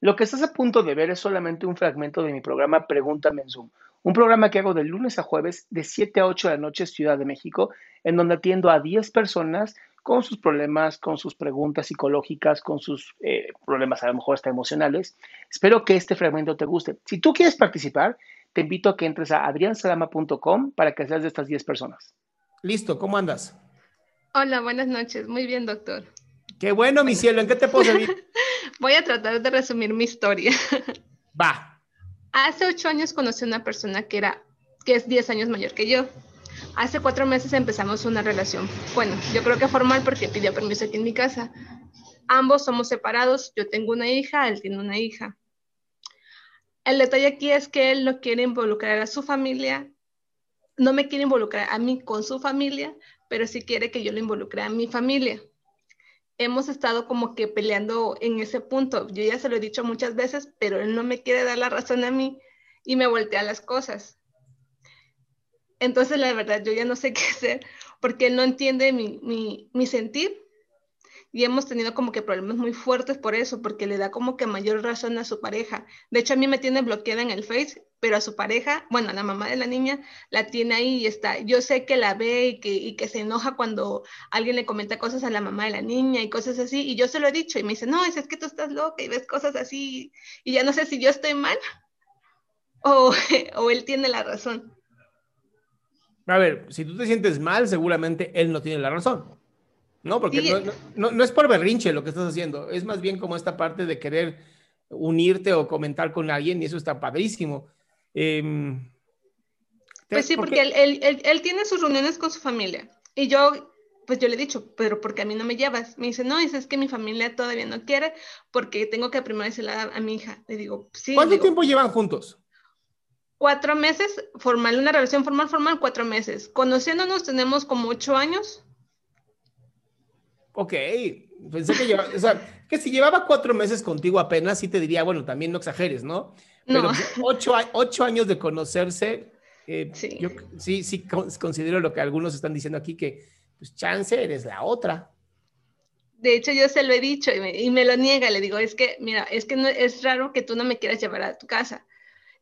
Lo que estás a punto de ver es solamente un fragmento de mi programa Pregúntame en Zoom, un programa que hago de lunes a jueves de 7 a 8 de la noche Ciudad de México, en donde atiendo a 10 personas con sus problemas, con sus preguntas psicológicas, con sus eh, problemas a lo mejor hasta emocionales. Espero que este fragmento te guste. Si tú quieres participar, te invito a que entres a adriansalama.com para que seas de estas 10 personas. Listo, ¿cómo andas? Hola, buenas noches. Muy bien, doctor. Qué bueno, mi cielo. ¿En qué te puedo servir? Voy a tratar de resumir mi historia. Va. Hace ocho años conocí a una persona que era, que es 10 años mayor que yo. Hace cuatro meses empezamos una relación. Bueno, yo creo que formal porque pidió permiso aquí en mi casa. Ambos somos separados. Yo tengo una hija, él tiene una hija. El detalle aquí es que él no quiere involucrar a su familia, no me quiere involucrar a mí con su familia, pero sí quiere que yo lo involucre a mi familia hemos estado como que peleando en ese punto. Yo ya se lo he dicho muchas veces, pero él no me quiere dar la razón a mí y me voltea las cosas. Entonces, la verdad, yo ya no sé qué hacer porque él no entiende mi, mi, mi sentir y hemos tenido como que problemas muy fuertes por eso, porque le da como que mayor razón a su pareja. De hecho, a mí me tiene bloqueada en el Face, pero a su pareja, bueno, a la mamá de la niña, la tiene ahí y está. Yo sé que la ve y que, y que se enoja cuando alguien le comenta cosas a la mamá de la niña y cosas así, y yo se lo he dicho y me dice, no, es, es que tú estás loca y ves cosas así, y ya no sé si yo estoy mal o, o él tiene la razón. A ver, si tú te sientes mal, seguramente él no tiene la razón. No, porque no, no, es por berrinche lo que estás haciendo, es más bien como esta parte de querer unirte o comentar con alguien y eso está padrísimo. Em, pues sí, porque él, él, él, tiene sus reuniones con su familia y yo, pues yo le he dicho, pero porque a mí no me llevas. Me dice, no, es, que mi familia todavía no quiere porque tengo que primero decirle a, a mi hija. Le digo, sí. ¿Cuánto tiempo llevan juntos? Cuatro meses, formal, una relación formal, formal, cuatro meses. Conociéndonos tenemos como ocho años Ok, pensé que llevaba, o sea, que si llevaba cuatro meses contigo apenas, sí te diría, bueno, también no exageres, ¿no? Pero Ocho, ocho, años de conocerse, eh, sí. yo sí, sí considero lo que algunos están diciendo aquí, que pues chance eres la otra. De hecho, yo se lo he dicho y me, y me, lo niega. Le digo, es que, mira, es que no, es raro que tú no me quieras llevar a tu casa.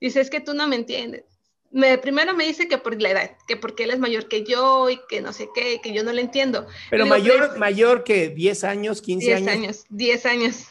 Dice, es que tú no me entiendes me, primero me dice que por la edad, que porque él es mayor que yo y que no sé qué, que yo no le entiendo. Pero mayor, mayor que 10 años, 15 años. 10 años, 10 años.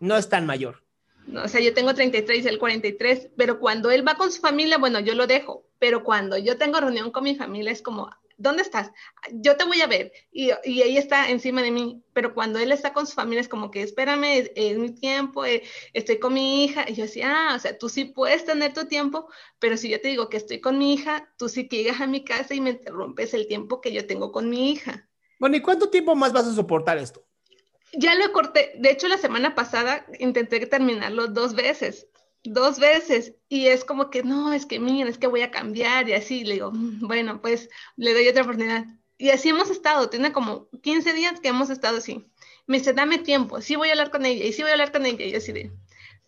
No es tan mayor. No, o sea, yo tengo 33 y él 43, pero cuando él va con su familia, bueno, yo lo dejo, pero cuando yo tengo reunión con mi familia es como, ¿dónde estás? Yo te voy a ver. Y, y ella está encima de mí, pero cuando él está con su familia es como que, espérame, es, mi tiempo, eh, estoy con mi hija. Y yo decía, ah, o sea, tú sí puedes tener tu tiempo, pero si yo te digo que estoy con mi hija, tú sí que llegas a mi casa y me interrumpes el tiempo que yo tengo con mi hija. Bueno, ¿y cuánto tiempo más vas a soportar esto? Ya lo corté. De hecho, la semana pasada intenté terminarlo dos veces dos veces y es como que no, es que miren, es que voy a cambiar y así, le digo, mm, bueno, pues le doy otra oportunidad. Y así hemos estado, tiene como 15 días que hemos estado así. Me dice, dame tiempo, sí voy a hablar con ella y sí voy a hablar con ella. Y yo así de,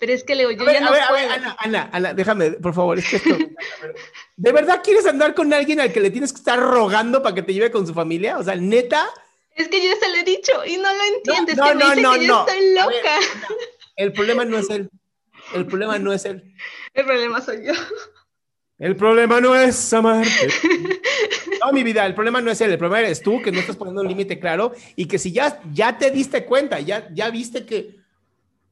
pero es que le digo, yo ya no puedo. Ana, Ana, Ana, déjame, por favor, es que esto, ¿de verdad quieres andar con alguien al que le tienes que estar rogando para que te lleve con su familia? O sea, neta. Es que yo se lo he dicho y no lo entiendes. No, que no, me dice no, que no. yo estoy A ver, loca. El problema no es él. El problema no es él. El problema soy yo. El problema no es amarte. No, mi vida, el problema no es él, el problema eres tú, que no estás poniendo un límite claro y que si ya, ya te diste cuenta, ya, ya viste que...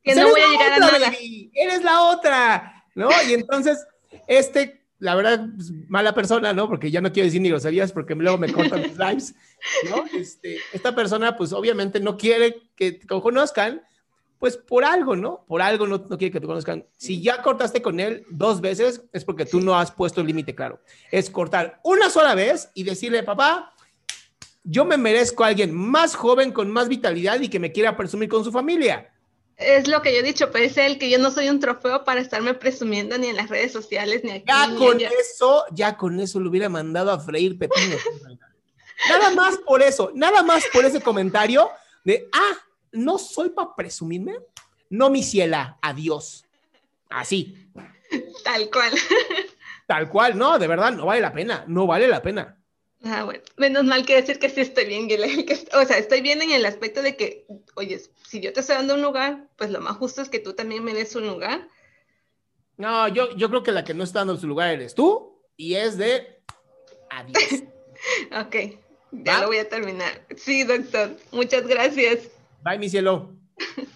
Que no voy a llegar a otra, nada. baby, Eres la otra, ¿no? Y entonces, este, la verdad, pues, mala persona, ¿no? Porque ya no quiero decir ni groserías porque luego me cortan mis lives, ¿no? Este, esta persona, pues obviamente no quiere que te conozcan, pues por algo, ¿no? Por algo no, no quiere que te conozcan. Si ya cortaste con él dos veces, es porque tú no has puesto el límite claro. Es cortar una sola vez y decirle, papá, yo me merezco a alguien más joven, con más vitalidad y que me quiera presumir con su familia. Es lo que yo he dicho, pero es él que yo no soy un trofeo para estarme presumiendo ni en las redes sociales ni aquí. Ya ni con allá. eso, ya con eso lo hubiera mandado a freír pepinos. nada más por eso, nada más por ese comentario de, ah, no soy para presumirme. No, mi ciela, adiós. Así, Tal cual. tal cual, no, de verdad, no vale la pena, no vale la pena. Ah, bueno, menos mal que decir que sí estoy bien, que o sea, estoy bien en el aspecto de que, oye, si yo te estoy dando un lugar, pues lo más justo es que tú también me des un lugar. No, yo, yo creo que la que no está dando su lugar eres tú y es de adiós. Ok, ya ¿Va? lo voy a terminar. Sí, doctor, muchas gracias. Bye, mi cielo.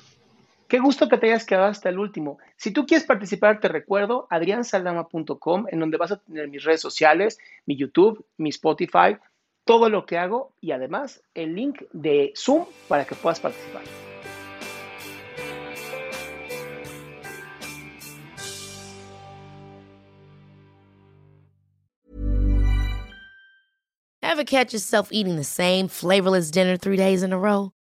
Qué gusto que te hayas quedado hasta el último. Si tú quieres participar, te recuerdo adriansaldama.com, en donde vas a tener mis redes sociales, mi YouTube, mi Spotify, todo lo que hago y además el link de Zoom para que puedas participar. Ever catch yourself eating the same flavorless dinner three days in a row?